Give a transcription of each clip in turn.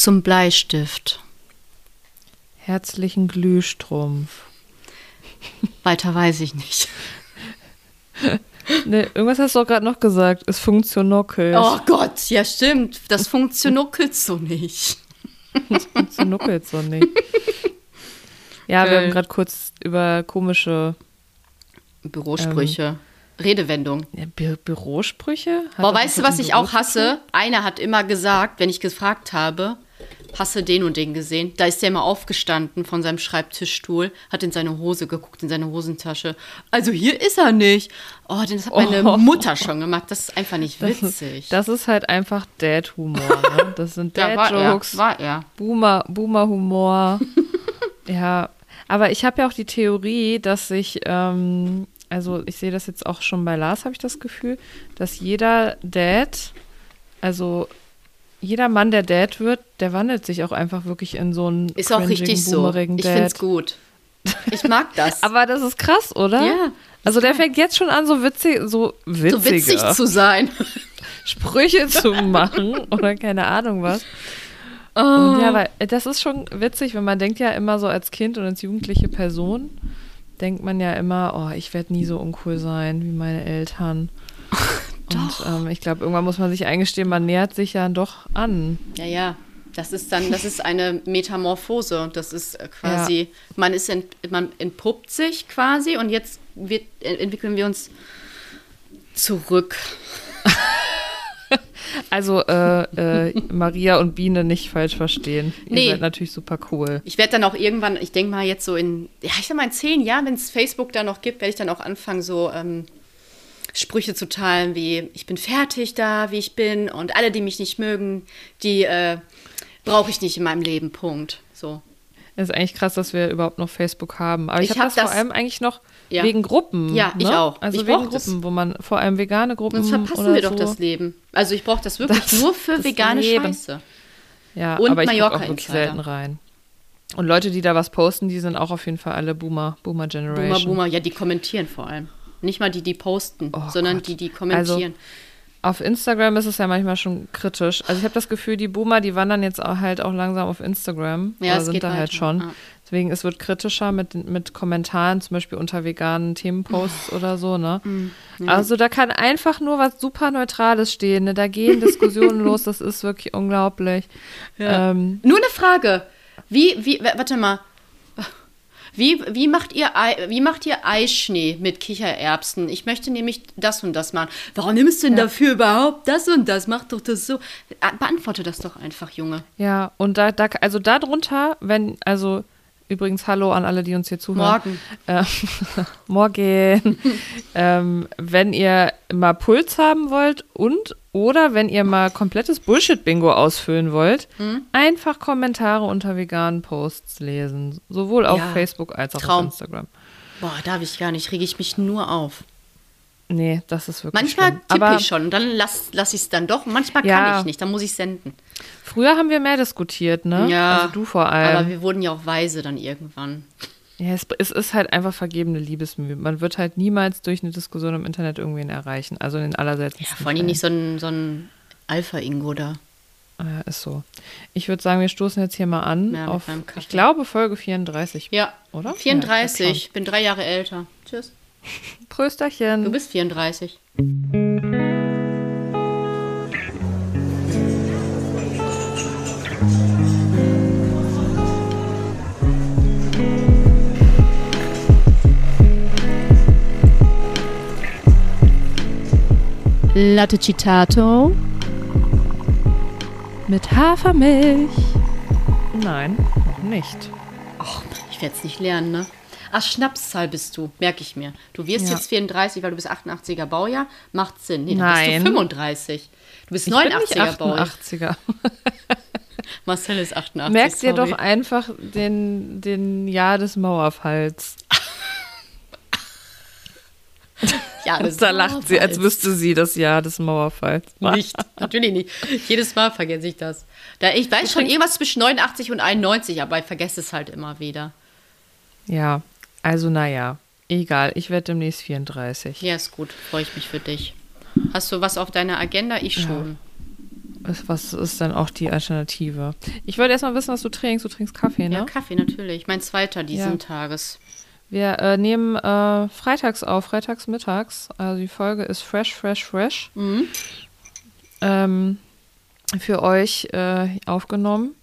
zum Bleistift. Herzlichen Glühstrumpf. Weiter weiß ich nicht. Ne, irgendwas hast du auch gerade noch gesagt. Es funktioniert. Oh Gott, ja stimmt. Das funktioniert so nicht. Das funktioniert so nicht. Ja, wir haben gerade kurz über komische Bürosprüche. Redewendung. ja, Bü Bürosprüche. Hat Boah, weißt du, was ich auch hasse? Einer hat immer gesagt, wenn ich gefragt habe, hast du den und den gesehen? Da ist der immer aufgestanden von seinem Schreibtischstuhl, hat in seine Hose geguckt, in seine Hosentasche. Also hier ist er nicht. Oh, das hat meine Oh. Mutter schon gemacht. Das ist einfach nicht Das witzig. ist, das ist halt einfach Dad-Humor. Ne? Das sind war er, Dad-Jokes, war er. Boomer- Boomer-Humor. ja, aber ich habe ja auch die Theorie, dass sich, ähm, also ich sehe das jetzt auch schon bei Lars, habe ich das Gefühl, dass jeder Dad, also jeder Mann, der Dad wird, der wandelt sich auch einfach wirklich in so einen Ist auch richtig so. Ich finde es gut. Ich mag das. Aber das ist krass, oder? Ja, Also der fängt jetzt schon an, so witzig, so so witzig zu sein. Sprüche zu machen oder keine Ahnung was. Oh. Und ja, weil das ist schon witzig, wenn man denkt ja immer so als Kind und als jugendliche Person, denkt man ja immer, oh, ich werde nie so uncool sein wie meine Eltern. Und ähm, ich glaube, irgendwann muss man sich eingestehen, man nähert sich ja doch an. Ja, ja. Das ist dann, das ist eine Metamorphose. Das ist äh, quasi, man ist ent, man entpuppt sich quasi und jetzt wird, äh, entwickeln wir uns zurück. Also äh, äh, Maria und Biene nicht falsch verstehen. Ihr Nee. seid natürlich super cool. Ich werde dann auch irgendwann, ich denke mal jetzt so in, ja, ich sag mal in zehn Jahren, wenn es Facebook da noch gibt, werde ich dann auch anfangen, so ähm, Sprüche zu teilen wie, ich bin fertig da, wie ich bin und alle, die mich nicht mögen, die äh, brauche ich nicht in meinem Leben, Punkt. So. Es ist eigentlich krass, dass wir überhaupt noch Facebook haben. Aber ich, Ich habe hab das, vor das- allem eigentlich noch Ja. wegen Gruppen. Ja, ich ne? auch. Also Ich wegen brauch das. Gruppen, wo man vor allem vegane Gruppen Sonst verpassen wir doch so. das Leben. Also ich brauche das wirklich Das- nur für das vegane Leben. Scheiße. Ja, Und aber ich Mallorca auch wirklich Insider. selten rein. Und Leute, die da was posten, die sind auch auf jeden Fall alle Boomer, Boomer Generation. Boomer, Boomer, ja, die kommentieren vor allem. Nicht mal die, die posten, Oh sondern Gott. die, die kommentieren. Auf Instagram ist es ja manchmal schon kritisch. Also ich habe das Gefühl, die Boomer, die wandern jetzt auch halt auch langsam auf Instagram. Ja, oder sind geht da halt schon. Ah. Deswegen, es wird kritischer mit, mit Kommentaren, zum Beispiel unter veganen Themenposts oder so, ne? Mm, Also da kann einfach nur was super Neutrales stehen. Ne? Da gehen Diskussionen los, das ist wirklich unglaublich. Ähm, Nur eine Frage. Wie, wie, warte mal. Wie, wie, macht ihr Ei, wie macht ihr Eischnee mit Kichererbsen? Ich möchte nämlich das und das machen. Warum nimmst du denn dafür überhaupt das und das? Mach doch das so. Ah, Beantworte das doch einfach, Junge. Ja, und da, da, also darunter, wenn, also übrigens Hallo an alle, die uns hier zuhören. Morgen. Äh, morgen. ähm, wenn ihr mal Puls haben wollt und oder wenn ihr mal komplettes Bullshit-Bingo ausfüllen wollt, Hm? einfach Kommentare unter veganen Posts lesen. Sowohl auf Ja, Facebook als auch Traum. auf Instagram. Boah, darf ich gar nicht. Rege ich mich nur auf. Nee, das ist wirklich Manchmal schlimm. tippe Aber ich schon und dann lasse lass ich es dann doch. Manchmal Ja. kann ich nicht, dann muss ich senden. früher haben wir mehr diskutiert, ne? Ja, Also du vor allem. Aber wir wurden ja auch weise dann irgendwann. Ja, es, es ist halt einfach vergebene Liebesmühe. Man wird halt niemals durch eine Diskussion im Internet irgendwen erreichen. Also in den Ja, vor allem nicht so ein, so ein Alpha-Ingo da. Ja, ist so. Ich würde sagen, wir stoßen jetzt hier mal an Ja, auf, ich glaube, Folge 34. Ja, Oder? 34. Ja, ich bin drei Jahre älter. Tschüss. Prösterchen. Du bist 34. Latte Citato mit Hafermilch. Nein, noch nicht. Ach, ich werde es nicht lernen, ne? Ach, Schnapszahl bist du, merke ich mir. Du wirst Ja. jetzt 34, weil du bist 88er Baujahr. Macht Sinn. Nee, dann Nein. bist du 35. Du bist Ich bin nicht 89er Baujahr. 88er. Marcel ist 88. Merkt ihr sorry. doch einfach den, den Jahr des Mauerfalls. Ja, das Da lacht sie, als wüsste sie das Jahr des Mauerfalls. Nicht, natürlich nicht. Jedes Mal vergesse ich das. Da, ich weiß schon irgendwas zwischen 89 und 91, aber ich vergesse es halt immer wieder. Ja, also naja, egal. Ich werde demnächst 34. Ja, ist gut. Freue ich mich für dich. Hast du was auf deiner Agenda? Ich schon. ist, was ist dann auch die Alternative? Ich wollte erstmal wissen, was du trinkst. Du trinkst Kaffee, ne? Ja, Kaffee natürlich. Mein zweiter diesen Ja. Tages. Wir äh, nehmen äh, freitags auf, freitags mittags. Also die Folge ist fresh, fresh, fresh. Mhm. Ähm, für euch äh, aufgenommen.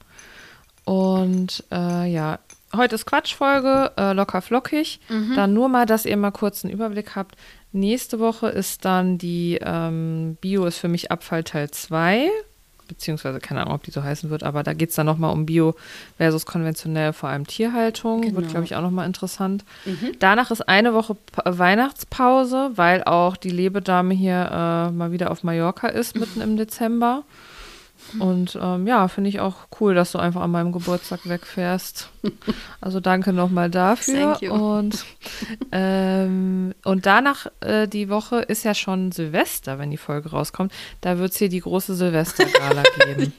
Und äh, ja, heute ist Quatschfolge, äh, locker flockig. Dann nur mal, dass ihr mal kurz einen Überblick habt. Nächste Woche ist dann die ähm, Bio ist für mich Abfall Teil 2. Beziehungsweise keine Ahnung, ob die so heißen wird, aber da geht es dann nochmal um Bio versus konventionell, vor allem Tierhaltung. Wird, Genau. glaube ich, auch nochmal interessant. Danach ist eine Woche Pa- Weihnachtspause, weil auch die Lebedame hier äh, mal wieder auf Mallorca ist, mitten im Dezember. Und ähm, ja, finde ich auch cool, dass du einfach an meinem Geburtstag wegfährst. Also danke nochmal dafür. Und, ähm, und danach äh, die Woche ist ja schon Silvester, wenn die Folge rauskommt. Da wird es hier die große Silvestergala geben.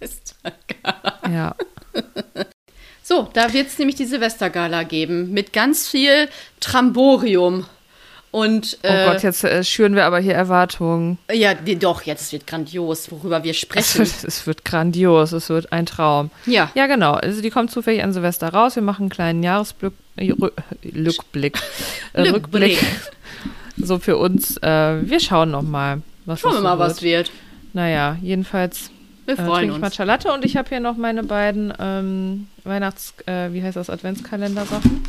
Silvestergala. Ja. So, da wird es nämlich die Silvestergala geben mit ganz viel Tramborium. Und Oh äh, Gott, jetzt äh, schüren wir aber hier Erwartungen. ja, doch, jetzt wird grandios, worüber wir Es sprechen. wird, es wird grandios, es wird ein Traum. Ja, Ja, genau. Also die kommt zufällig an Silvester raus. Wir machen einen kleinen Jahresblick, äh, Rü- Rückblick, äh, Rückblick. So für uns. Äh, wir schauen noch mal, was schauen wir das mal, so was wird. wird. Naja, jedenfalls Wir äh, freuen ich uns. Matcha Latte und ich habe hier noch meine beiden ähm, Weihnachts-, äh, wie heißt das, Adventskalender-Sachen.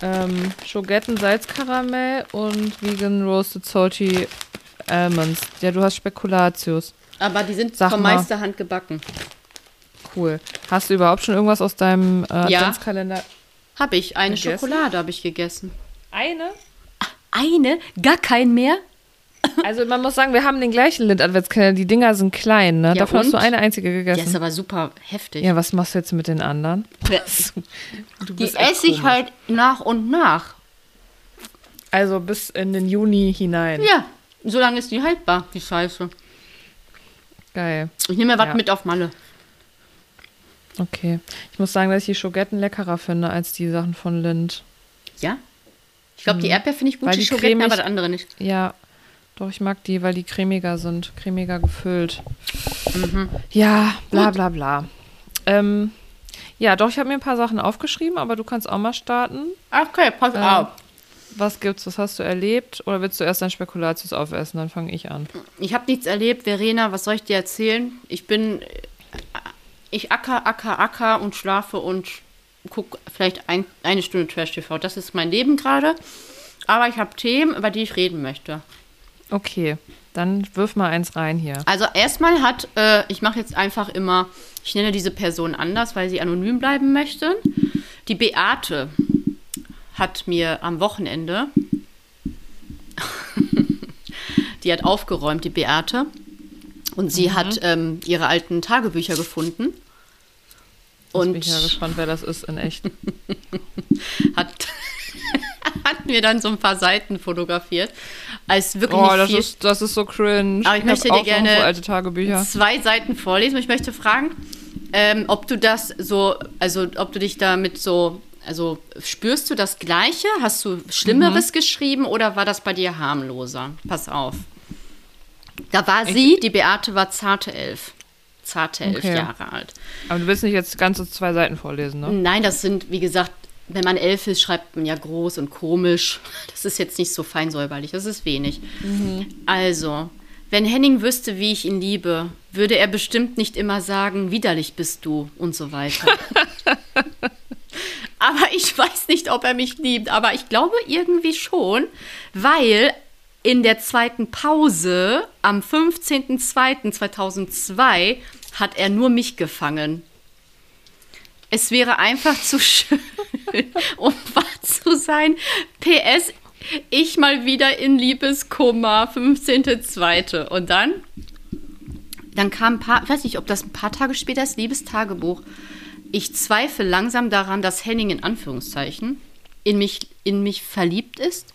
Ähm, Schogetten Salzkaramell und Vegan Roasted Salty Almonds. Ja, du hast Spekulatius. Aber die sind Sag vom mal. Meisterhand gebacken. Cool. Hast du überhaupt schon irgendwas aus deinem äh, Ja. Adventskalender? Habe ich. Eine Gegessen? Schokolade habe ich gegessen. Eine? Eine? Gar kein mehr? Also man muss sagen, wir haben den gleichen Lind-Adventskalender. Die Dinger sind klein, ne? Ja, Davon hast du und? eine einzige Der ist gegessen. aber super heftig. Ja, was machst du jetzt mit den anderen? Die esse ich halt nach und nach. Also bis in den Juni hinein. Ja, so lange ist die haltbar, die Scheiße. Geil. Ich nehme mir was Ja. mit auf Malle. Okay. Ich muss sagen, dass ich die Schogetten leckerer finde als die Sachen von Lind. Ja? Ich glaube, die Erdbeer finde ich gut, Weil die die Schogetten, cremig- aber das andere nicht. Ja, doch, ich mag die, weil die cremiger sind. Cremiger gefüllt. Ja, bla bla bla. Ähm, ja, doch, ich habe mir ein paar Sachen aufgeschrieben, aber du kannst auch mal starten. Okay, pass Ähm, auf. Was gibt's? Was hast du erlebt? Oder willst du erst dein Spekulatius aufessen? Dann fange ich an. Ich habe nichts erlebt, Verena, was soll ich dir erzählen? Ich bin, ich acker, acker, acker und schlafe und gucke vielleicht ein, eine Stunde Trash-TV. Das ist mein Leben gerade. Aber ich habe Themen, über die ich reden möchte. Okay, dann wirf mal eins rein hier. Also erstmal hat, äh, ich mache jetzt einfach immer, ich nenne diese Person anders, weil sie anonym bleiben möchte. Die Beate hat mir am Wochenende, die hat aufgeräumt, die Beate. Und sie hat ähm, ihre alten Tagebücher gefunden. Bin Und ich ja gespannt, wer das ist in echt. hat, hat mir dann so ein paar Seiten fotografiert. Als wirklich Oh, das viel. ist, das ist so cringe. Aber ich möchte dir gerne zwei Seiten vorlesen. Ich möchte fragen, ähm, ob du das so, also ob du dich damit so, also spürst du das Gleiche? Hast du Schlimmeres geschrieben oder war das bei dir harmloser? Pass auf. Da war sie, die Beate war zarte elf. Zarte elf Okay. Jahre alt. Aber du willst nicht jetzt ganze zwei Seiten vorlesen, ne? Nein, das sind, wie gesagt, wenn man elf ist, schreibt man ja groß und komisch. Das ist jetzt nicht so fein säuberlich, das ist wenig. Also, wenn Henning wüsste, wie ich ihn liebe, würde er bestimmt nicht immer sagen, widerlich bist du und so weiter. aber ich weiß nicht, ob er mich liebt, aber ich glaube irgendwie schon, weil in der zweiten Pause am 15.02.2002 hat er nur mich gefangen. Es wäre einfach zu schön, um wahr zu sein. PS, ich mal wieder in Liebeskummer, 15.02. Und dann, dann kam ein paar, ich weiß nicht, ob das ein paar Tage später ist, Liebestagebuch. Ich zweifle langsam daran, dass Henning in Anführungszeichen in mich, in mich verliebt ist.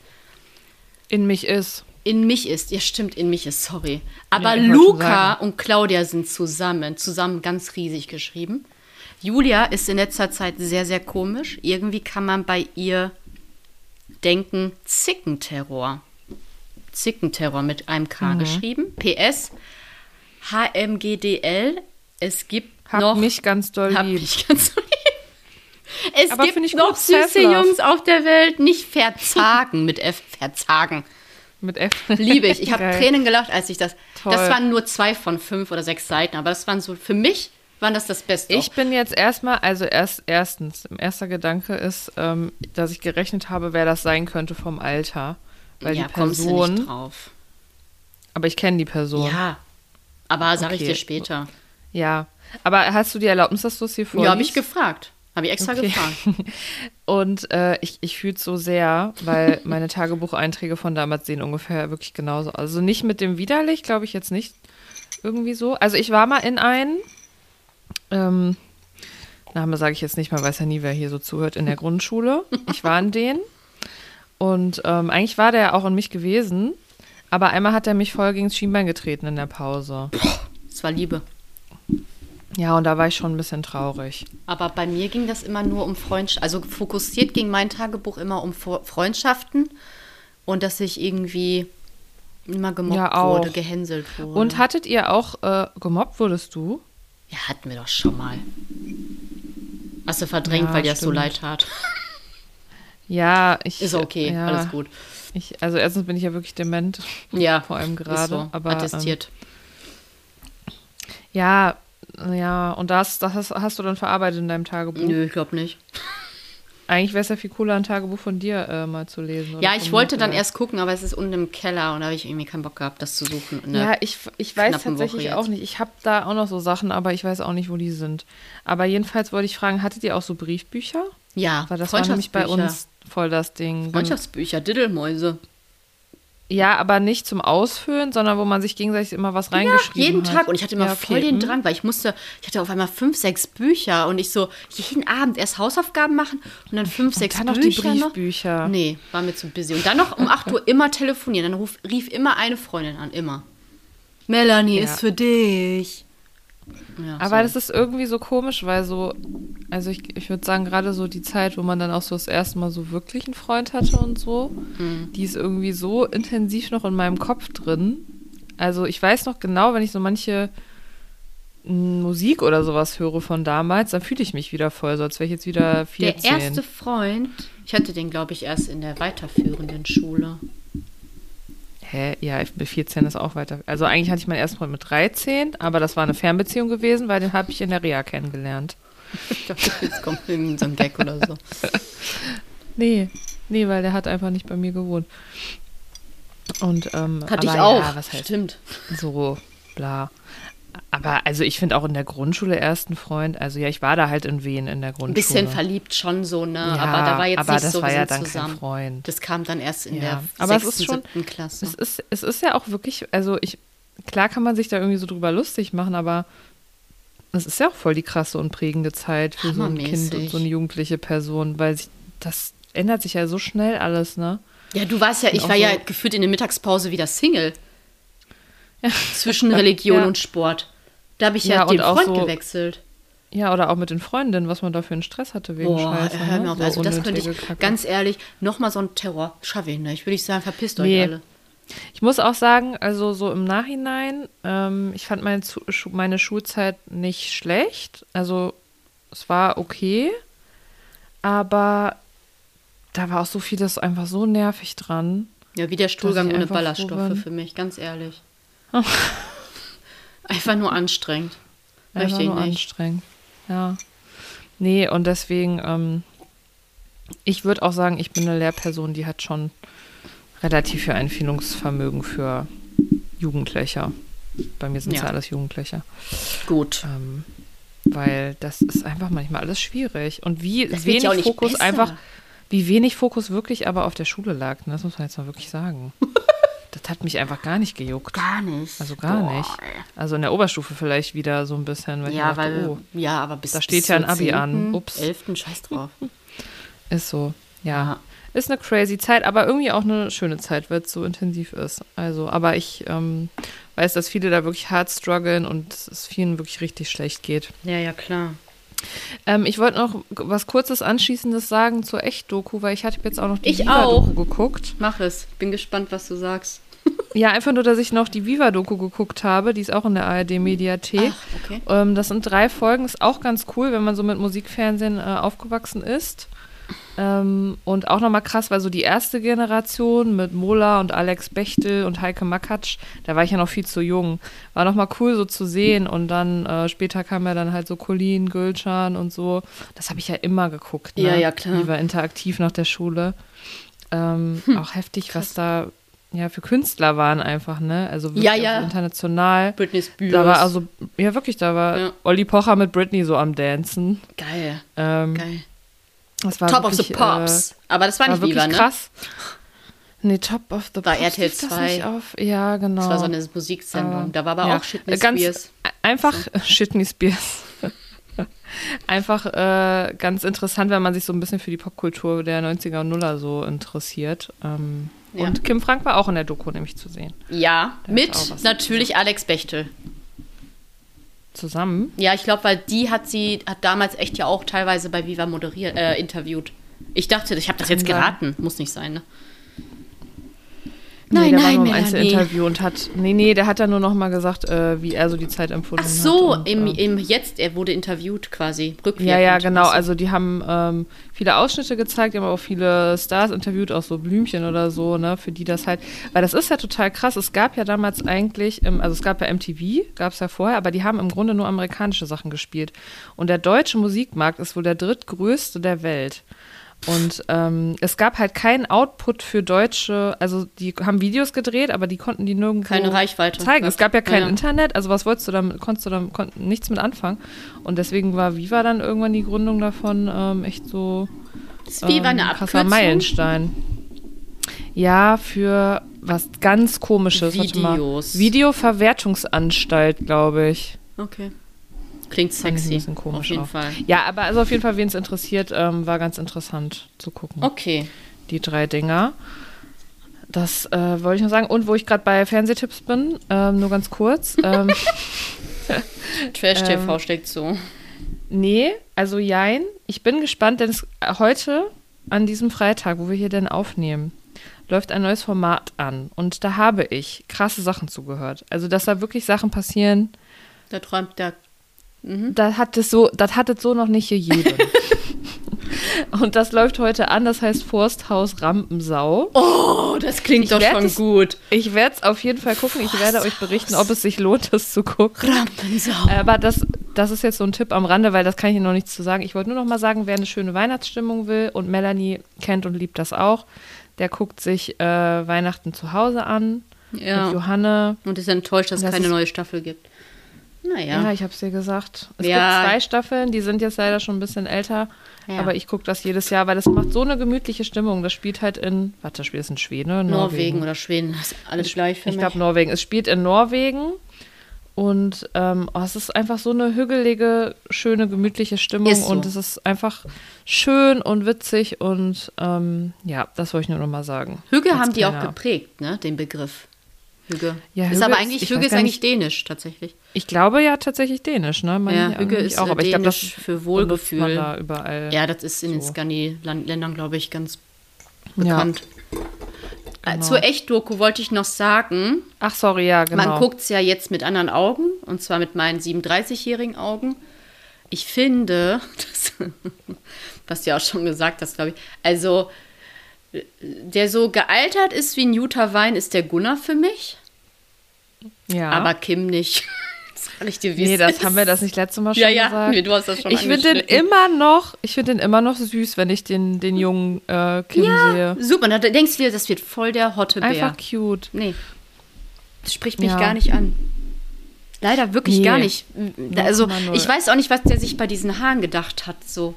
In mich ist. In mich ist, ja stimmt, in mich ist, sorry. Aber Ja, Luca und Claudia sind zusammen, zusammen ganz riesig geschrieben. Julia ist in letzter Zeit sehr, sehr komisch. Irgendwie kann man bei ihr denken, Zickenterror. Zickenterror mit einem K Mhm. geschrieben. PS, HMGDL. Es gibt Hab noch. mich ganz doll hab lieb. mich ganz lieb. Es Aber gibt noch süße. Jungs auf der Welt, nicht verzagen mit F, verzagen. Mit F. Liebe ich. Ich habe. Tränen gelacht, als ich das. Toll. Das waren nur zwei von fünf oder sechs Seiten, aber das waren so, für mich waren das das Beste. Ich bin jetzt erstmal, also erst erstens, erster Gedanke ist, ähm, dass ich gerechnet habe, wer das sein könnte vom Alter. Weil ja, die Person, nicht drauf. aber ich kenne die Person. Ja. Aber sage ich Okay. dir später. Ja. Aber hast du die Erlaubnis, dass du es hier vorliest? Ja, habe ich gefragt. Habe ich extra Okay. gefragt. Und äh, ich, ich fühle es so sehr, weil meine Tagebucheinträge von damals sehen ungefähr wirklich genauso aus. Also nicht mit dem widerlich, glaube ich jetzt nicht irgendwie so. Also ich war mal in einen, ähm, Name sage ich jetzt nicht, man weiß ja nie, wer hier so zuhört, in der Grundschule. Ich war in den und ähm, eigentlich war der ja auch in mich gewesen, aber einmal hat er mich voll gegen das Schienbein getreten in der Pause. Das war Liebe. Ja, und da war ich schon ein bisschen traurig. Aber bei mir ging das immer nur um Freundschaften. Also fokussiert ging mein Tagebuch immer um Fre- Freundschaften und dass ich irgendwie immer gemobbt Ja, wurde, gehänselt wurde. Und hattet ihr auch, äh, gemobbt wurdest du? Ja, hatten wir doch schon mal. Hast du verdrängt, Ja, weil dir das so leid tat. Ja, ich. Ist okay, ja, alles gut. Ich, also erstens bin ich ja wirklich dement, Ja, vor allem gerade. so. Aber ähm, attestiert. ja, ja, und das, das hast, hast du dann verarbeitet in deinem Tagebuch. Nö, ich glaube nicht. Eigentlich wäre es ja viel cooler, ein Tagebuch von dir äh, mal zu lesen. Ja, ich wollte dann erst gucken, aber es ist unten im Keller und da habe ich irgendwie keinen Bock gehabt, das zu suchen. Ja, ich, ich weiß tatsächlich auch nicht. Ich habe da auch noch so Sachen, aber ich weiß auch nicht, wo die sind. Aber jedenfalls wollte ich fragen, hattet ihr auch so Briefbücher? ja Weil das war nämlich bei uns voll das Ding. Freundschaftsbücher, Diddelmäuse. Ja, aber nicht zum Ausfüllen, sondern wo man sich gegenseitig immer was Ja, reingeschrieben jeden hat. Tag. Und ich hatte immer Ja, okay. voll den hm. Drang, weil ich musste, ich hatte auf einmal fünf, sechs Bücher und ich so jeden Abend erst Hausaufgaben machen und dann fünf, sechs dann noch die Bücher. noch. Briefbücher. Nee, war mir zu busy. Und dann noch um 8 Uhr immer telefonieren. Dann ruf, rief immer eine Freundin an, immer. Melanie Ja. ist für dich. Ja, Aber so. das ist irgendwie so komisch, weil so, also ich, ich würde sagen, gerade so die Zeit, wo man dann auch so das erste Mal so wirklich einen Freund hatte und so, Mhm. die ist irgendwie so intensiv noch in meinem Kopf drin. Also ich weiß noch genau, wenn ich so manche m, Musik oder sowas höre von damals, dann fühle ich mich wieder voll, so als wäre ich jetzt wieder 14. Der erste Freund, ich hatte den, glaube ich, erst in der weiterführenden Schule. Hä? Ja, bin 14 ist auch weiter. Also eigentlich hatte ich meinen ersten Freund mit 13, aber das war eine Fernbeziehung gewesen, weil den habe ich in der Reha kennengelernt. Ich dachte, jetzt kommt irgendein so ein Gag oder so. Nee, nee, weil der hat einfach nicht bei mir gewohnt. Und ähm, Hatte ich auch. Ja, was heißt Stimmt. so, bla. Aber also ich finde auch in der Grundschule ersten Freund, also ja, ich war da halt in Wien in der Ein Grundschule. bisschen verliebt schon so, ne? Ja, aber da war jetzt aber nicht das so, war ja dann kein zusammen. Freund. Das kam dann erst in Ja, der aber es sechsten, ist schon- siebten Klasse. Es ist, es ist ja auch wirklich, also ich, klar kann man sich da irgendwie so drüber lustig machen, aber es ist ja auch voll die krasse und prägende Zeit für so ein Kind und so eine jugendliche Person, weil sich, das ändert sich ja so schnell alles, ne? Ja, du warst ja, ich war ja so- gefühlt in der Mittagspause wieder Single. Zwischen Religion Ja. und Sport. Da habe ich ja, Ja, den Freund so- gewechselt. Ja, oder auch mit den Freundinnen, was man da für einen Stress hatte wegen Boah, Scheiße. hör ne? mir auf. So Also das könnte ich, Kacke. ganz ehrlich, nochmal so ein Terror schaffe ich nicht. Würde ich sagen, verpisst euch Nee. alle. Ich muss auch sagen, also so im Nachhinein, ähm, ich fand meine, meine Schulzeit nicht schlecht. Also es war okay, aber da war auch so vieles einfach so nervig dran. Ja, wie der Stuhlgang ich ohne Ballaststoffe für mich, ganz ehrlich. Einfach nur anstrengend. Einfach Möchte ich nur nicht. anstrengend. Ja. Nee, und deswegen, ähm, ich würde auch sagen, ich bin eine Lehrperson, die hat schon relativ viel Einfühlungsvermögen für Jugendliche. Bei mir sind es Ja. ja alles Jugendliche. Gut. Ähm, weil das ist einfach manchmal alles schwierig. Und wie Das ja wenig nicht Fokus besser. einfach, wie wenig Fokus wirklich aber auf der Schule lag. Ne? Das muss man jetzt mal wirklich sagen. das hat mich einfach gar nicht gejuckt. Gar nicht. Also gar Boah, nicht. Also in der Oberstufe vielleicht wieder so ein bisschen, Ja, dachte, weil, oh, ja, aber bis da bis steht ja zur ein Abi an. 10., Ups. 11. Scheiß drauf. ist so. Ja. Ja. Ist eine crazy Zeit, aber irgendwie auch eine schöne Zeit, weil es so intensiv ist. Also, aber ich ähm, weiß, dass viele da wirklich hart strugglen und es vielen wirklich richtig schlecht geht. Ja, ja, klar. Ähm, ich wollte noch was kurzes Anschließendes sagen zur Echt-Doku, weil ich hatte jetzt auch noch die Ich auch. geguckt. Mach es. Bin gespannt, was du sagst. Ja, einfach nur, dass ich noch die Viva-Doku geguckt habe. Die ist auch in der ARD-Mediathek. Ach, okay. Ähm, das sind drei Folgen. Ist auch ganz cool, wenn man so mit Musikfernsehen äh, aufgewachsen ist. Ähm, und auch nochmal krass, weil so die erste Generation mit Mola und Alex Bechtel und Heike Makatsch, da war ich ja noch viel zu jung. War nochmal cool so zu sehen. Und dann äh, später kam ja dann halt so Colin, Gülcan und so. Das habe ich ja immer geguckt. Ne? Ja, ja, klar. Die war interaktiv nach der Schule. Ähm, Auch heftig, was da ja für Künstler waren einfach, ne? Also wirklich Ja, ja. international. Britney Spears. Da war also, ja wirklich, da war Ja. Olli Pocher mit Britney so am Dancen. Geil, Ähm, geil. das war Top of wirklich, the Pops. Aber das war Äh, war nicht wirklich Viva, ne? krass. Nee, Top of the War Pops. RTL lief das 2. nicht Auf? Ja, genau. Das war so eine Musiksendung. Äh, da war aber ja. auch Shitney Äh, ganz, Spears. Einfach Shitney Spears. Einfach äh, ganz interessant, wenn man sich so ein bisschen für die Popkultur der 90er und Nuller so interessiert. Ähm, Ja. Und Kim Frank war auch in der Doku nämlich zu sehen. Ja, Der mit natürlich Alex Bechtel. Zusammen. Ja, ich glaube, weil die hat sie, hat damals echt ja auch teilweise bei Viva moderiert, äh, interviewt. Ich dachte, ich habe das jetzt geraten. Muss nicht sein, ne? Nee, Nein, der war nein, nur im Melanie. Einzelinterview und hat, nee, nee, der hat dann nur noch mal gesagt, äh, wie er so die Zeit empfunden Ach so, hat. und, im, ähm, im Jetzt, er wurde interviewt quasi. Rückwirkend. Ja, ja, genau. Also die haben ähm, viele Ausschnitte gezeigt, die haben auch viele Stars interviewt, auch so Blümchen oder so, ne, für die das halt, weil das ist ja total krass. Es gab ja damals eigentlich, ähm, also es gab ja MTV, gab es ja vorher, aber die haben im Grunde nur amerikanische Sachen gespielt. Und der deutsche Musikmarkt ist wohl der drittgrößte der Welt. Und ähm, es gab halt keinen Output für Deutsche, also die haben Videos gedreht, aber die konnten die nirgendwo Keine Reichweite zeigen. Es gab ja kein Ja. Internet, also was wolltest du damit, konntest du damit kon nichts mit anfangen. Und deswegen war Viva dann irgendwann die Gründung davon ähm, echt so Viva ähm, eine krasser Abkürzung? Meilenstein. Ja, für was ganz komisches. Videos. Videoverwertungsanstalt, glaube ich. Okay. Klingt sexy. ein bisschen komisch Auf jeden auch. Fall. Ja, aber also auf jeden Fall, wen es interessiert, ähm, war ganz interessant zu gucken. Okay. Die drei Dinger. Das äh, wollte ich noch sagen. Und wo ich gerade bei Fernsehtipps bin, ähm, nur ganz kurz. ähm, Trash TV steckt so. Nee, also jein. Ich bin gespannt, denn es, heute, an diesem Freitag, wo wir hier denn aufnehmen, läuft ein neues Format an. Und da habe ich krasse Sachen zugehört. Also, dass da wirklich Sachen passieren, Da träumt der. Das hat es so, das hat es so noch nicht gegeben. Und das läuft heute an, das heißt Forsthaus Rampensau. Oh, das klingt Ich doch schon es- gut. Ich werde es auf jeden Fall gucken. Ich werde euch berichten, ob es sich lohnt, das zu gucken. Rampensau. Aber das, das ist jetzt so ein Tipp am Rande, weil das kann ich Ihnen noch nichts zu sagen. Ich wollte nur noch mal sagen, wer eine schöne Weihnachtsstimmung will und Melanie kennt und liebt das auch, der guckt sich äh, Weihnachten zu Hause an ja. mit Johanne. Und ist enttäuscht, dass es Das keine ist- neue Staffel gibt. Ja, Naja. ich habe es dir gesagt. Es Ja. gibt zwei Staffeln, die sind jetzt leider schon ein bisschen älter, Ja. aber ich gucke das jedes Jahr, weil das macht so eine gemütliche Stimmung. Das spielt halt in, warte, das spielt es in Schweden oder Norwegen oder Schweden, das ist alles gleich für Ich glaube Norwegen. Es spielt in Norwegen und ähm, oh, es ist einfach so eine hügelige, schöne, gemütliche Stimmung so. und es ist einfach schön und witzig und ähm, ja, das wollte ich nur noch mal sagen. Hügge Als haben die auch geprägt, ne, den Begriff. Hügge. Ja, ist Hügge aber ist- eigentlich, ich Hügge weiß ist eigentlich nicht- dänisch, tatsächlich. Ich glaube ja tatsächlich Dänisch, ne? Meine Ja, eigentlich ist auch, aber ich glaube, das dänisch für Wohlgefühl. man da überall. Ja, das ist in den So. Skandi-Ländern, glaube ich, ganz Ja, bekannt. Äh, genau. Zur Echt-Doku wollte ich noch sagen, Ach, sorry, ja, genau. man guckt es ja jetzt mit anderen Augen, und zwar mit meinen 37-jährigen Augen. Ich finde, das, was du ja auch schon gesagt hast, glaube ich, also der so gealtert ist wie ein Utah Wein, ist der Gunnar für mich, ja. aber Kim nicht. Das sag ich dir, wie nee, das ist. haben wir das nicht letztes Mal schon Ja, ja, gesagt. nee, du hast das schon ich finde den immer noch, ich finde den immer noch süß, wenn ich den, den jungen äh, Kim sehe. Super, da denkst du dir, das wird voll der hotte Bär. Einfach cute. Nee. Das spricht mich Ja. gar nicht an. Leider wirklich Nee. gar nicht. Also, 0,0. ich weiß auch nicht, was der sich bei diesen Haaren gedacht hat. So.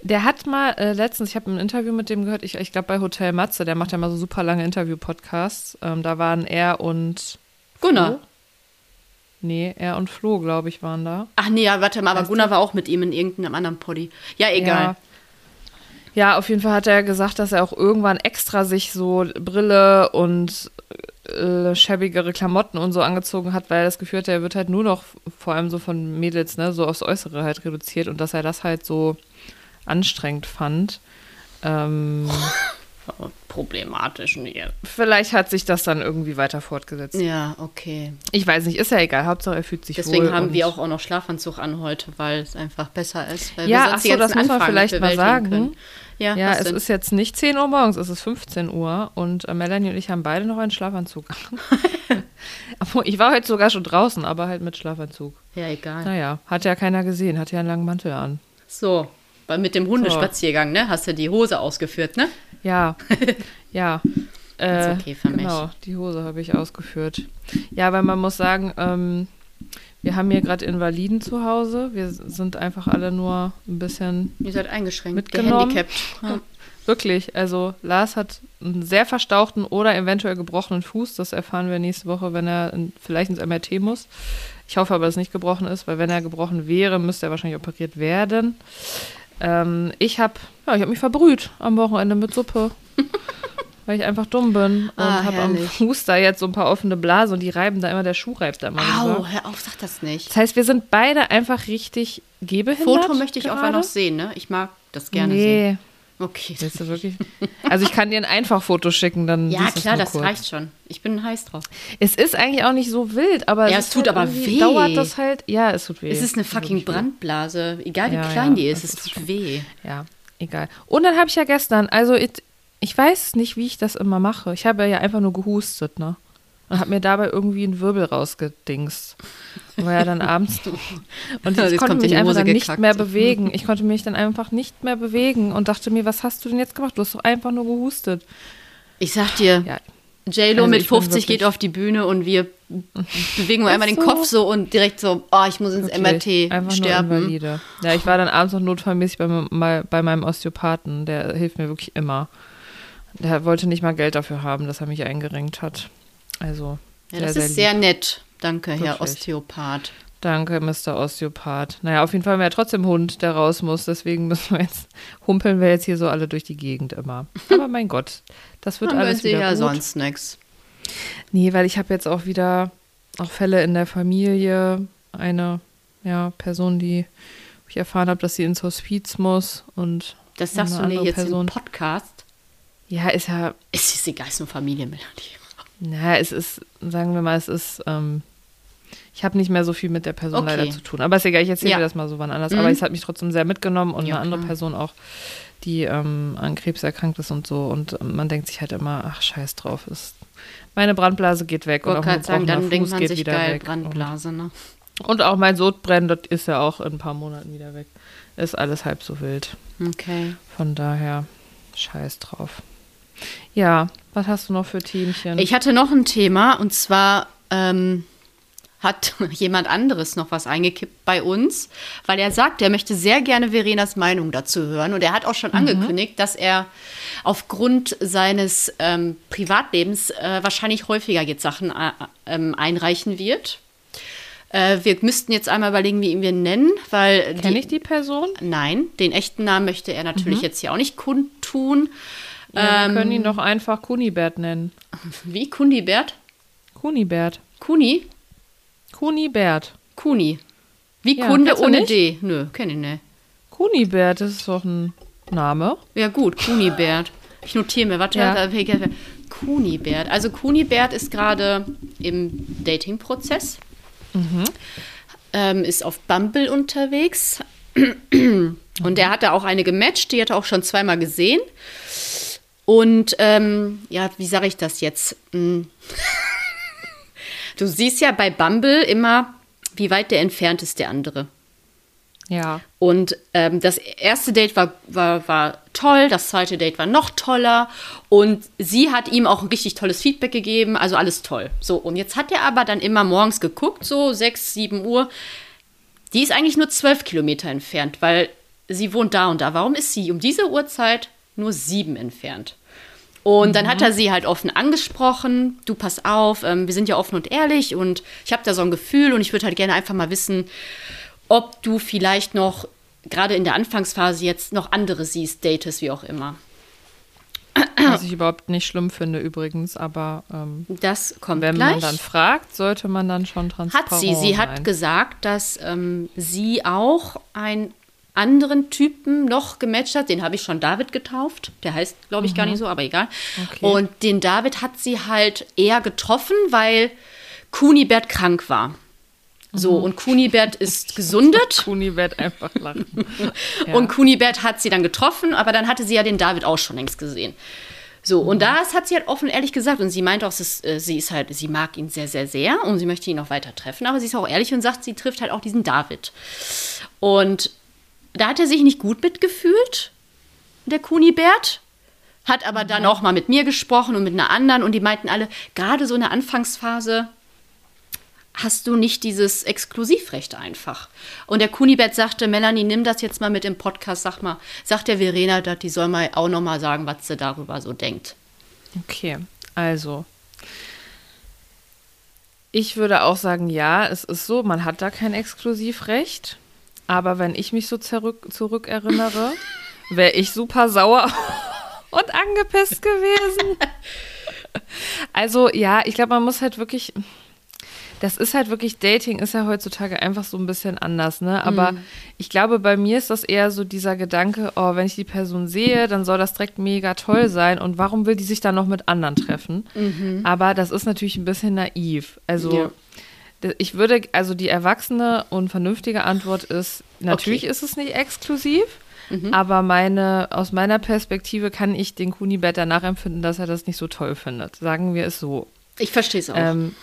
Der hat mal äh, letztens, ich habe ein Interview mit dem gehört, ich, ich glaube bei Hotel Matze, der macht ja mal so super lange Interview-Podcasts. Ähm, da waren er und Gunnar. Flo? Nee, er und Flo, glaube ich, waren da. Ach nee, ja, warte mal, aber Weißt Gunnar war auch mit ihm in irgendeinem anderen Poddy. Ja, egal. Ja. ja, auf jeden Fall hat er gesagt, dass er auch irgendwann extra sich so Brille und äh, schäbigere Klamotten und so angezogen hat, weil er das Gefühl hatte, er wird halt nur noch vor allem so von Mädels, ne, so aufs Äußere halt reduziert und dass er das halt so anstrengend fand. Ähm, problematisch. Nee. Vielleicht hat sich das dann irgendwie weiter fortgesetzt. Ja, okay. Ich weiß nicht, ist ja egal. Hauptsache er fühlt sich Deswegen wohl. haben und- wir auch, auch noch Schlafanzug an heute, weil es einfach besser ist. Ja, ach so, das muss man vielleicht mal sagen. können. Ja, Ja, es denn? ist jetzt nicht 10 Uhr morgens, es ist 15 Uhr und äh, Melanie und ich haben beide noch einen Schlafanzug an. Ich war heute sogar schon draußen, aber halt mit Schlafanzug. ja, egal. Naja, hat ja keiner gesehen, hat ja einen langen Mantel an. So, mit dem Hundespaziergang, ne? Hast du die Hose ausgeführt, ne? Ja, ja. Äh, Ist okay für mich. Genau, die Hose habe ich ausgeführt. Ja, weil man muss sagen, ähm, wir haben hier gerade Invaliden zu Hause. Wir sind einfach alle nur ein bisschen Ihr seid eingeschränkt, Mitgenommen. gehandicapt. Ja. Wirklich, also Lars hat einen sehr verstauchten oder eventuell gebrochenen Fuß. Das erfahren wir nächste Woche, wenn er in, vielleicht ins MRT muss. Ich hoffe aber, dass es nicht gebrochen ist, weil wenn er gebrochen wäre, müsste er wahrscheinlich operiert werden. Ähm, ich habe ja, ich hab mich verbrüht am Wochenende mit Suppe, weil ich einfach dumm bin und Ah, habe am. Fuß da jetzt so ein paar offene Blasen und die reiben da immer, der Schuh reibt da immer. Au, hör auf, sag das nicht. Das heißt, wir sind beide einfach richtig gehbehindert. Foto möchte ich auch mal gerade. noch sehen, ne? Ich mag das gerne sehen. Okay. willst du wirklich? Also ich kann dir ein Einfachfoto schicken, dann Ja, klar, das kurz. reicht schon. Ich bin heiß drauf. Es ist eigentlich auch nicht so wild, aber Ja, es, es tut halt aber weh. Dauert das halt? Ja, es tut weh. Es ist eine tut fucking. Brandblase. Egal wie Ja, klein ja, die ist, das es tut weh. Ja, egal. Und dann habe ich ja gestern, also ich, ich weiß nicht, wie ich das immer mache. Ich habe ja einfach nur gehustet, ne? Und habe mir dabei irgendwie einen Wirbel rausgedingst. War ja dann abends. Und ich jetzt konnte mich einfach dann nicht mehr bewegen. Ich konnte mich dann einfach nicht mehr bewegen und dachte mir, was hast du denn jetzt gemacht? Du hast doch einfach nur gehustet. Ich sag dir, Ja, J-Lo Also mit ich bin 50 geht auf die Bühne und wir bewegen nur einmal den so. Kopf so und direkt so, oh, ich muss ins Wirklich, MRT einfach sterben. Nur Invalide. Ja, ich war dann abends noch notfallmäßig bei, bei meinem Osteopathen. Der hilft mir wirklich immer. Der wollte nicht mal Geld dafür haben, dass er mich eingerenkt hat. Also, Ja, sehr, das sehr ist lieb. sehr nett. Danke, Herr Wirklich. Osteopath. Danke, Mr. Osteopath. Naja, auf jeden Fall haben wir ja trotzdem Hund, der raus muss. Deswegen müssen wir jetzt, humpeln wir jetzt hier so alle durch die Gegend immer. Aber mein Gott, das wird alles wieder ja gut. sonst nichts. Nee, weil ich habe jetzt auch wieder auch Fälle in der Familie. Eine ja, Person, die ich erfahren habe, dass sie ins Hospiz muss und Das sagst eine du mir jetzt Person. im Podcast. Ja, ist ja, Es ist egal, ist eine Familienmelodie. Naja, es ist, sagen wir mal, es ist, ähm, ich habe nicht mehr so viel mit der Person Okay. leider zu tun. Aber ist egal, ich erzähle Ja. dir das mal so wann anders. Mhm. Aber es hat mich trotzdem sehr mitgenommen und Ja, eine andere klar. Person auch, die ähm, an Krebs erkrankt ist und so. Und ähm, man denkt sich halt immer, ach, scheiß drauf, ist, meine Brandblase geht weg. Ich und auch ein gerade sagen, dann denkt Fuß man geht sich wieder geil, weg. Brandblase, ne? Und, und auch mein Sodbrennen, das ist ja auch in ein paar Monaten wieder weg. Ist alles halb so wild. Okay. Von daher, scheiß drauf. Ja, was hast du noch für Teamchen? Ich hatte noch ein Thema und zwar ähm, hat jemand anderes noch was eingekippt bei uns, weil er sagt, er möchte sehr gerne Verenas Meinung dazu hören und er hat auch schon angekündigt, dass er aufgrund seines ähm, Privatlebens äh, wahrscheinlich häufiger jetzt Sachen äh, ähm, einreichen wird. Äh, wir müssten jetzt einmal überlegen, wie ihn wir nennen, weil Kenne ich die Person? Nein, den echten Namen möchte er natürlich jetzt hier auch nicht kundtun. Ja, Ähm, wir können ihn doch einfach Kunibert nennen. Wie? Kundibert? Kunibert. Kuni? Kunibert. Kuni. Wie Ja, Kunde ohne? D. Nö, kenne ich nicht. Kunibert, das ist doch ein Name. Ja, gut, Kunibert. Ich notiere mir, warte, Ja. Kunibert. Also Kunibert ist gerade im Dating-Prozess. Mhm. Ähm, ist auf Bumble unterwegs. Und der hat da auch eine gematcht, die hat er auch schon zweimal gesehen. Und ähm, ja, wie sage ich das jetzt? Hm. Du siehst ja bei Bumble immer, wie weit der entfernt ist der andere. Ja. Und ähm, das erste Date war, war, war toll, das zweite Date war noch toller und sie hat ihm auch ein richtig tolles Feedback gegeben, also alles toll. So, und jetzt hat er aber dann immer morgens geguckt, so 6, 7 Uhr. Die ist eigentlich nur 12 Kilometer entfernt, weil sie wohnt da und da. Warum ist sie um diese Uhrzeit nur sieben entfernt? Und dann hat er sie halt offen angesprochen, du pass auf, ähm, wir sind ja offen und ehrlich und ich habe da so ein Gefühl und ich würde halt gerne einfach mal wissen, ob du vielleicht noch gerade in der Anfangsphase jetzt noch andere siehst, datest, wie auch immer. Was ich überhaupt nicht schlimm finde übrigens, aber ähm, Das kommt wenn gleich. man dann fragt, sollte man dann schon transparent hat sie. Sie hat sein. gesagt, dass ähm, sie auch ein anderen Typen noch gematcht hat. Den habe ich schon David getauft. Der heißt, glaube ich, gar nicht so, aber egal. Okay. Und den David hat sie halt eher getroffen, weil Kunibert krank war. So, und Kunibert ist gesundet. Kunibert einfach lachen. Ja. Und Kunibert hat sie dann getroffen, aber dann hatte sie ja den David auch schon längst gesehen. So, und das hat sie halt offen ehrlich gesagt. Und sie meint auch, äh, sie ist halt, sie mag ihn sehr, sehr, sehr und sie möchte ihn auch weiter treffen. Aber sie ist auch ehrlich und sagt, sie trifft halt auch diesen David. Und da hat er sich nicht gut mitgefühlt, der Kunibert. Hat aber dann auch mal mit mir gesprochen und mit einer anderen. Und die meinten alle, gerade so in der Anfangsphase hast du nicht dieses Exklusivrecht einfach. Und der Kunibert sagte, Melanie, nimm das jetzt mal mit im Podcast, sag mal, sag der Verena, dass die soll mal auch noch mal sagen, was sie darüber so denkt. Okay, also. Ich würde auch sagen, ja, es ist so, man hat da kein Exklusivrecht. Aber wenn ich mich so zurück, zurückerinnere, wäre ich super sauer und angepisst gewesen. Also ja, ich glaube, man muss halt wirklich, das ist halt wirklich, Dating ist ja heutzutage einfach so ein bisschen anders, ne? Aber ich glaube, bei mir ist das eher so dieser Gedanke, oh, wenn ich die Person sehe, dann soll das direkt mega toll sein und warum will die sich dann noch mit anderen treffen? Aber das ist natürlich ein bisschen naiv. Also Ja. Ich würde, also die erwachsene und vernünftige Antwort ist, natürlich Okay. ist es nicht exklusiv. Aber meine, aus meiner Perspektive kann ich den Kunibert danach empfinden, dass er das nicht so toll findet. Sagen wir es so. Ich verstehe es auch. Ähm,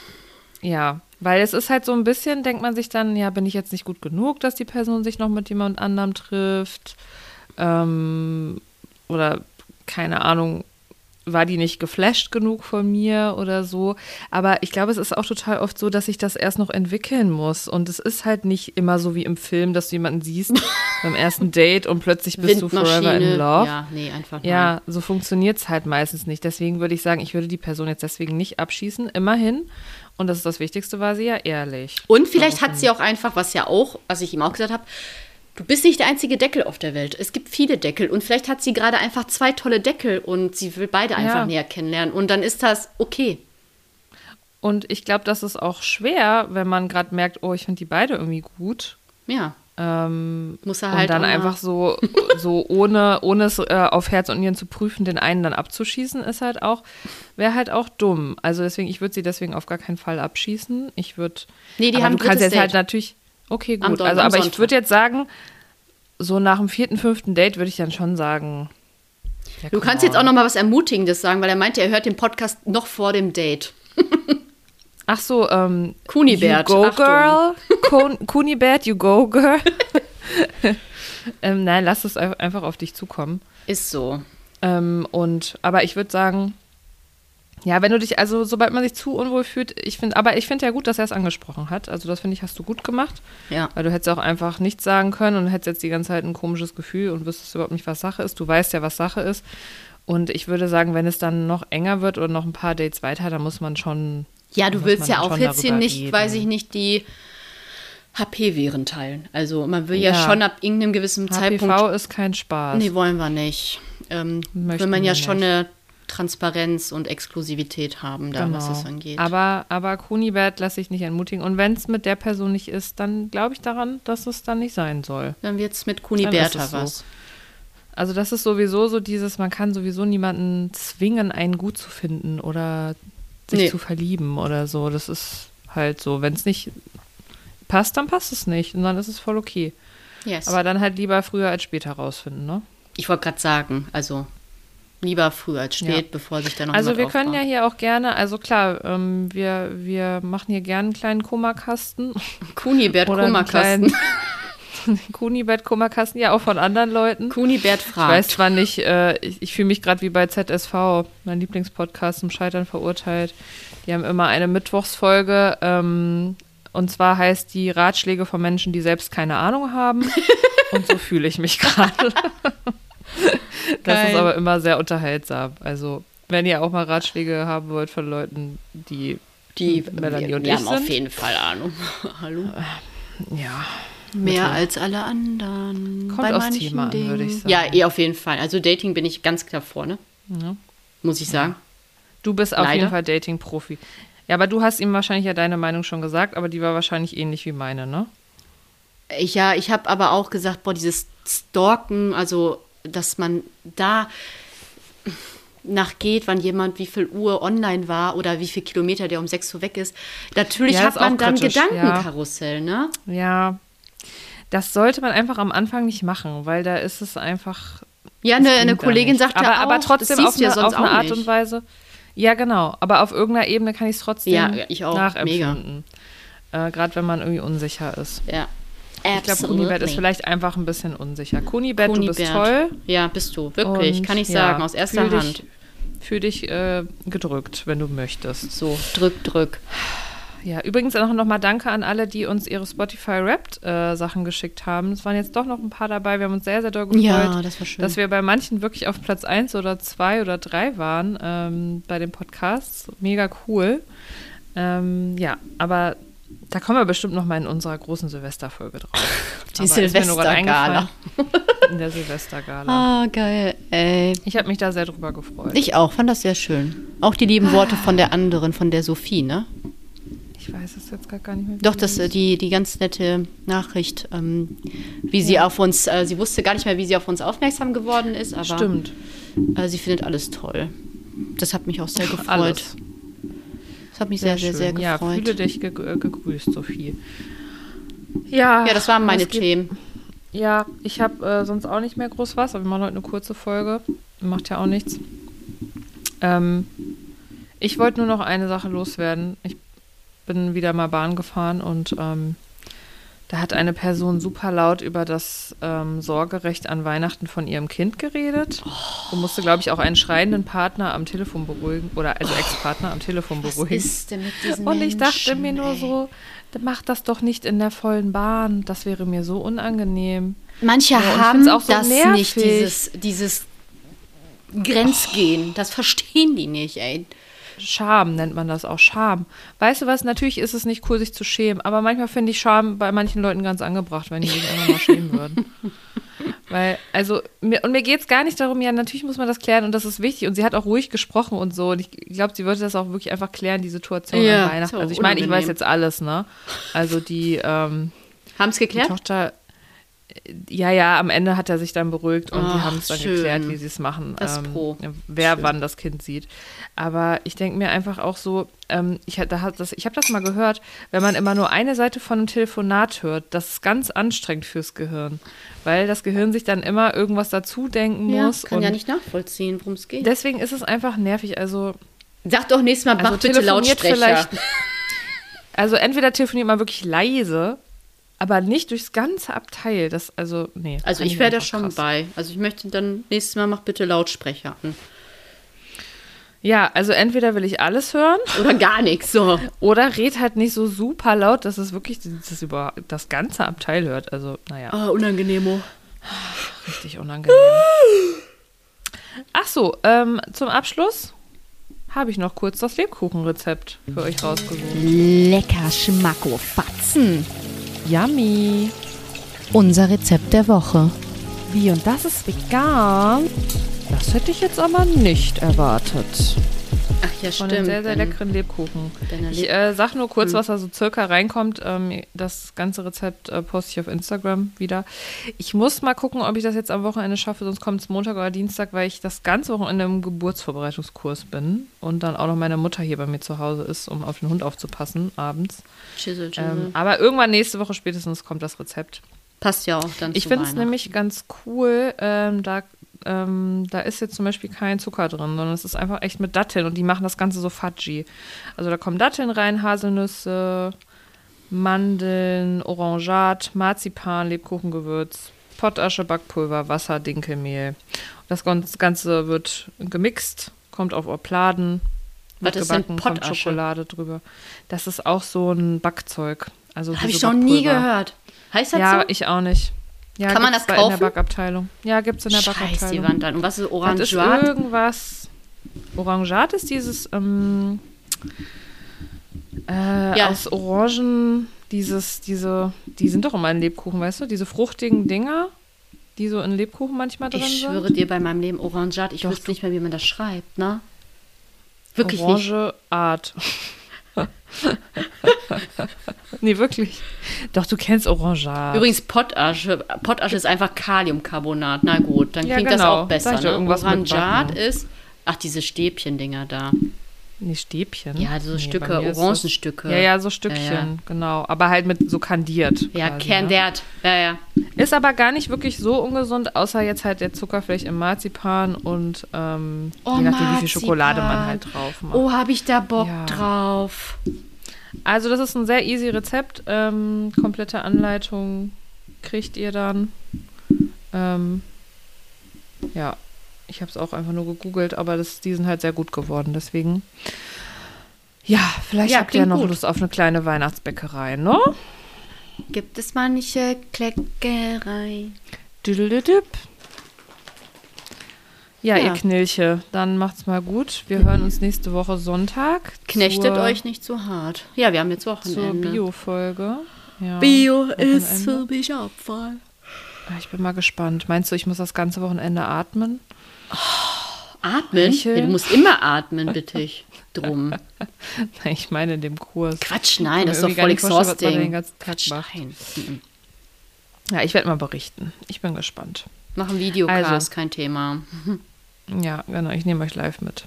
ja, weil es ist halt so ein bisschen, denkt man sich dann, ja, bin ich jetzt nicht gut genug, dass die Person sich noch mit jemand anderem trifft? Ähm, oder keine Ahnung, war die nicht geflasht genug von mir oder so? Aber ich glaube, es ist auch total oft so, dass sich das erst noch entwickeln muss. Und es ist halt nicht immer so wie im Film, dass du jemanden siehst beim ersten Date und plötzlich bist du forever in love. Ja, nee, einfach nein. Ja, so funktioniert es halt meistens nicht. Deswegen würde ich sagen, ich würde die Person jetzt deswegen nicht abschießen. Immerhin. Und das ist das Wichtigste, war sie ja ehrlich. Und vielleicht hat sie auch einfach, was ja auch, was ich ihm auch gesagt habe, du bist nicht der einzige Deckel auf der Welt. Es gibt viele Deckel und vielleicht hat sie gerade einfach zwei tolle Deckel und sie will beide einfach Ja. näher kennenlernen und dann ist das okay. Und ich glaube, das ist auch schwer, wenn man gerade merkt, oh, ich finde die beide irgendwie gut. Ja, Ähm, muss er und halt dann auch mal- einfach so, so ohne, ohne es äh, auf Herz und Nieren zu prüfen, den einen dann abzuschießen, ist halt auch, wäre halt auch dumm. Also deswegen, ich würde sie deswegen auf gar keinen Fall abschießen. Ich würde. Nee, die haben du kannst jetzt halt Date. natürlich. Okay, gut. Also, aber ich würde jetzt sagen, so nach dem vierten, fünften Date würde ich dann schon sagen. ja, Du kannst jetzt on. auch noch mal was Ermutigendes sagen, weil er meinte, er hört den Podcast noch vor dem Date. Ach so, ähm. Kunibert, You go, Achtung. girl. Kun Kunibert, you go, girl. ähm, nein, lass es ein- einfach auf dich zukommen. Ist so. Ähm, und, aber ich würde sagen, ja, wenn du dich, also sobald man sich zu unwohl fühlt, ich finde, aber ich finde ja gut, dass er es angesprochen hat. Also das finde ich, hast du gut gemacht. Ja. Weil du hättest auch einfach nichts sagen können und hättest jetzt die ganze Zeit ein komisches Gefühl und wüsstest überhaupt nicht, was Sache ist. Du weißt ja, was Sache ist. Und ich würde sagen, wenn es dann noch enger wird oder noch ein paar Dates weiter, dann muss man schon. Ja, du willst ja auch jetzt hier nicht, reden. weiß ich nicht, die HP-Viren teilen. Also man will ja, Ja. schon ab irgendeinem gewissen Zeitpunkt HPV ist kein Spaß. Nee, wollen wir nicht. Ähm, Möchten will man ja schon nicht. eine Transparenz und Exklusivität haben, da was es angeht. Genau. Aber, aber Kunibert lasse ich nicht entmutigen. Und wenn es mit der Person nicht ist, dann glaube ich daran, dass es dann nicht sein soll. Dann wird's mit Kuni Dann ist Bertha es so. was. Also das ist sowieso so dieses, man kann sowieso niemanden zwingen, einen gut zu finden oder sich Nee. zu verlieben oder so. Das ist halt so. Wenn es nicht passt, dann passt es nicht. Und dann ist es voll okay. Yes. Aber dann halt lieber früher als später rausfinden, ne? ich wollte gerade sagen, also lieber früh als spät, Ja. bevor sich dann noch Also wir können ja aufbaut. hier auch gerne, also klar, ähm, wir, wir machen hier gerne einen kleinen Kummerkasten. Kunibert Oder einen Kummerkasten. Ja auch von anderen Leuten. Kunibert Ich weiß fragt. zwar nicht, äh, ich, ich fühle mich gerade wie bei ZSV, mein Lieblingspodcast zum Scheitern verurteilt. Die haben immer eine Mittwochsfolge ähm, und zwar heißt die Ratschläge von Menschen, die selbst keine Ahnung haben. und so fühle ich mich gerade. das Geil. ist aber immer sehr unterhaltsam. Also, wenn ihr auch mal Ratschläge haben wollt von Leuten, die, Die Melanie wir, und wir ich haben auf sind. jeden Fall Ahnung. Hallo. ja, Mehr als alle anderen. Kommt bei aufs manchen Thema an, Dingen. würde ich sagen. Ja, eh auf jeden Fall. Also Dating bin ich ganz klar vorne, ja. muss ich sagen. Du bist auf Leider. jeden Fall Dating-Profi. Ja, aber du hast ihm wahrscheinlich ja deine Meinung schon gesagt, aber die war wahrscheinlich ähnlich wie meine, ne? Ich, ja, ich habe aber auch gesagt, boah, dieses stalken, also dass man da nachgeht, wann jemand wie viel Uhr online war oder wie viel Kilometer der um 6 Uhr weg ist. Natürlich Ja, hat man dann kritisch, Gedankenkarussell, ne? Ja. Das sollte man einfach am Anfang nicht machen, weil da ist es einfach. Ja, eine, eine Kollegin sagt aber, ja auch, aber trotzdem auf ja eine, auf eine Art nicht. und Weise. Ja, genau. Aber auf irgendeiner Ebene kann ich es trotzdem Ja, ich auch. nachempfinden. Äh, Gerade wenn man irgendwie unsicher ist. Ja. Ich glaube, Kunibert ist vielleicht einfach ein bisschen unsicher. Kunibert, du bist toll. Ja, bist du, wirklich, Und kann ich ja, sagen, aus erster fühl Hand. Dich, fühl dich äh, gedrückt, wenn du möchtest. So, drück, drück. Ja, übrigens auch noch mal Danke an alle, die uns ihre Spotify Wrapped äh, Sachen geschickt haben. Es waren jetzt doch noch ein paar dabei. Wir haben uns sehr, sehr doll gefreut, Ja, das dass wir bei manchen wirklich auf Platz 1 oder 2 oder 3 waren ähm, bei den Podcasts. Mega cool. Ähm, ja, aber da kommen wir bestimmt noch mal in unserer großen Silvesterfolge drauf. Die Silvestergala. In der Silvestergala. Ah, geil, ey. Ich habe mich da sehr drüber gefreut. Ich auch, fand das sehr schön. Auch die lieben Worte von der anderen, von der Sophie, ne? Ich weiß es jetzt gar nicht mehr. Doch, die das, die, die ganz nette Nachricht, ähm, wie sie Ja. auf uns, äh, sie wusste gar nicht mehr, wie sie auf uns aufmerksam geworden ist, aber Stimmt. Äh, sie findet alles toll. Das hat mich auch sehr gefreut. Alles. Das hat mich sehr, sehr, sehr, schön. Ja, gefreut. fühle dich ge äh, gegrüßt, Sophie. Ja, ja, das waren meine Themen. Ja, ich habe äh, sonst auch nicht mehr groß was, aber wir machen heute eine kurze Folge. Macht ja auch nichts. Ähm, ich wollte nur noch eine Sache loswerden. Ich bin wieder mal Bahn gefahren und ähm, da hat eine Person super laut über das ähm, Sorgerecht an Weihnachten von ihrem Kind geredet und musste, glaube ich, auch einen schreienden Partner am Telefon beruhigen oder also Ex-Partner am Telefon Was beruhigen. ist denn mit diesen Und ich dachte Menschen, mir nur ey? so, mach das doch nicht in der vollen Bahn. Das wäre mir so unangenehm. Manche Ja, haben auch so das nervig. nicht, dieses, dieses Grenzgehen. Das verstehen die nicht, ey. Scham nennt man das auch, Scham. Weißt du was, natürlich ist es nicht cool, sich zu schämen, aber manchmal finde ich Scham bei manchen Leuten ganz angebracht, wenn die sich einfach mal schämen würden. Weil, also, mir, und mir geht es gar nicht darum, ja, natürlich muss man das klären und das ist wichtig. Und sie hat auch ruhig gesprochen und so. Und ich glaube, sie wollte das auch wirklich einfach klären, die Situation Ja, an Weihnachten. so Also, ich meine, ich weiß jetzt alles, ne? Also, die, ähm, Haben es Die geklärt? Tochter, ja, ja, am Ende hat er sich dann beruhigt und die Ach, haben es dann schön. geklärt, wie sie es machen, Das ähm, Pro. wer Schön. wann das Kind sieht. Aber ich denke mir einfach auch so, ähm, ich, da hat das, ich habe das mal gehört, wenn man immer nur eine Seite von einem Telefonat hört, das ist ganz anstrengend fürs Gehirn, weil das Gehirn sich dann immer irgendwas dazu denken Ja, muss. kann ja nicht nachvollziehen, worum es geht. Deswegen ist es einfach nervig. Also Sag doch nächstes Mal, also mach bitte telefoniert Lautsprecher. vielleicht. Also entweder telefoniert man wirklich leise, aber nicht durchs ganze Abteil. Das, also, nee. Also ich wäre da schon krass. bei. Also ich möchte dann nächstes Mal mach bitte Lautsprecher an. Ja, also entweder will ich alles hören Oder gar nichts. So. oder red halt nicht so super laut, dass es wirklich das, über das ganze Abteil hört. Also, naja, Ah, unangenehmo. richtig unangenehm. Ach so, ähm, zum Abschluss habe ich noch kurz das Lebkuchenrezept für euch rausgesucht. Lecker Schmacko Fatzen. Yummy. Unser Rezept der Woche. Wie, und das ist vegan? Das hätte ich jetzt aber nicht erwartet. Ach ja, Von stimmt. einem sehr, sehr Dann- leckeren Lebkuchen. Ich äh, sag nur kurz, Hm. was da so circa reinkommt. Ähm, das ganze Rezept äh, poste ich auf Instagram wieder. Ich muss mal gucken, ob ich das jetzt am Wochenende schaffe, sonst kommt es Montag oder Dienstag, weil ich das ganze Wochenende im Geburtsvorbereitungskurs bin und dann auch noch meine Mutter hier bei mir zu Hause ist, um auf den Hund aufzupassen abends. Chisel, Chisel. Ähm, aber irgendwann nächste Woche spätestens kommt das Rezept. Passt ja auch dann Ich finde es nämlich ganz cool, ähm, da, ähm, da ist jetzt zum Beispiel kein Zucker drin, sondern es ist einfach echt mit Datteln und die machen das Ganze so fudgy. Also da kommen Datteln rein, Haselnüsse, Mandeln, Orangat, Marzipan, Lebkuchengewürz, Pottasche, Backpulver, Wasser, Dinkelmehl. Das Gan- Ganze wird gemixt, kommt auf Opladen, wird Was gebacken, kommt? Schokolade drüber. Das ist auch so ein Backzeug. Also Habe ich schon nie gehört. Heißt das Ja, so? ich auch nicht. Ja, Kann man das bei- In kaufen? der Backabteilung. Ja, gibt es in der Scheiß Backabteilung. die Wand an. Und was ist Das ist Orangeat? irgendwas. Orangat ist dieses ähm, äh, Ja. aus Orangen, dieses, diese, die sind doch immer in Lebkuchen, weißt du? Diese fruchtigen Dinger, die so in Lebkuchen manchmal drin Ich schwöre sind. dir bei meinem Leben Orangeat. Ich Doch, wüsste nicht mehr, wie man das schreibt, ne? Wirklich nicht. Orange Art. Nee, wirklich. Doch, du kennst Orangeat. Übrigens, Pottasche. Pottasche ist einfach Kaliumcarbonat. Na gut, dann Ja, klingt das genau. auch besser. Ne? Orangeat ist. Ach, diese Stäbchen-Dinger da. Nee, Stäbchen. Ja, so nee, Stücke, Orangenstücke. Ja, ja, so Stückchen, Ja, ja. genau. Aber halt mit so kandiert. Ja, quasi, ne? Kernwert. Ja, ja. Ist aber gar nicht wirklich so ungesund, außer jetzt halt der Zucker vielleicht im Marzipan und ähm, Oh, je nachdem, wie viel. Schokolade man halt drauf macht. Oh, habe ich da Bock Ja. drauf. Also das ist ein sehr easy Rezept. Ähm, komplette Anleitung kriegt ihr dann. Ähm, ja, ich habe es auch einfach nur gegoogelt, aber das, die sind halt sehr gut geworden. Deswegen, ja, vielleicht Ja, habt ihr ja noch gut. Lust auf eine kleine Weihnachtsbäckerei, ne? Gibt es manche Kleckerei? Düdelüdüp. Ja, Ja. ihr Knilche, dann macht's mal gut. Wir hören uns nächste Woche Sonntag. Knechtet zur, euch nicht so hart. Ja, wir haben jetzt zur Wochenende. Bio-Folge. Ja, Bio Wochenende. ist für mich Abfall. Ah, Ich bin mal gespannt. Meinst du, ich muss das ganze Wochenende atmen? Atmen? Welche? Ja, du musst immer atmen, bitte ich. Drum. Nein, ich meine in dem Kurs. Quatsch, nein, das ist doch voll exhausting. Quatsch, macht. nein. Mhm. Ja, ich werde mal berichten. Ich bin gespannt. Machen Videocast, Also. kein Thema. Ja, genau. Ich nehme euch live mit.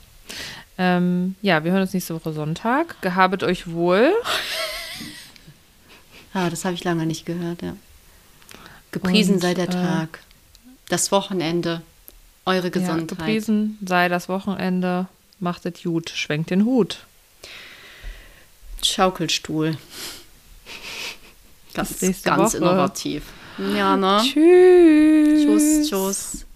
Ähm, ja, wir hören uns nächste Woche Sonntag. Gehabet euch wohl. Ah, das habe ich lange nicht gehört, ja. Gepriesen Und, sei der äh, Tag. Das Wochenende. Eure Ja, Gesundheit. gepriesen sei das Wochenende. Macht es gut. Schwenkt den Hut. Schaukelstuhl. Ganz, nächste ganz Woche. innovativ. Ja, ne? Tschüss. Tschüss, tschüss.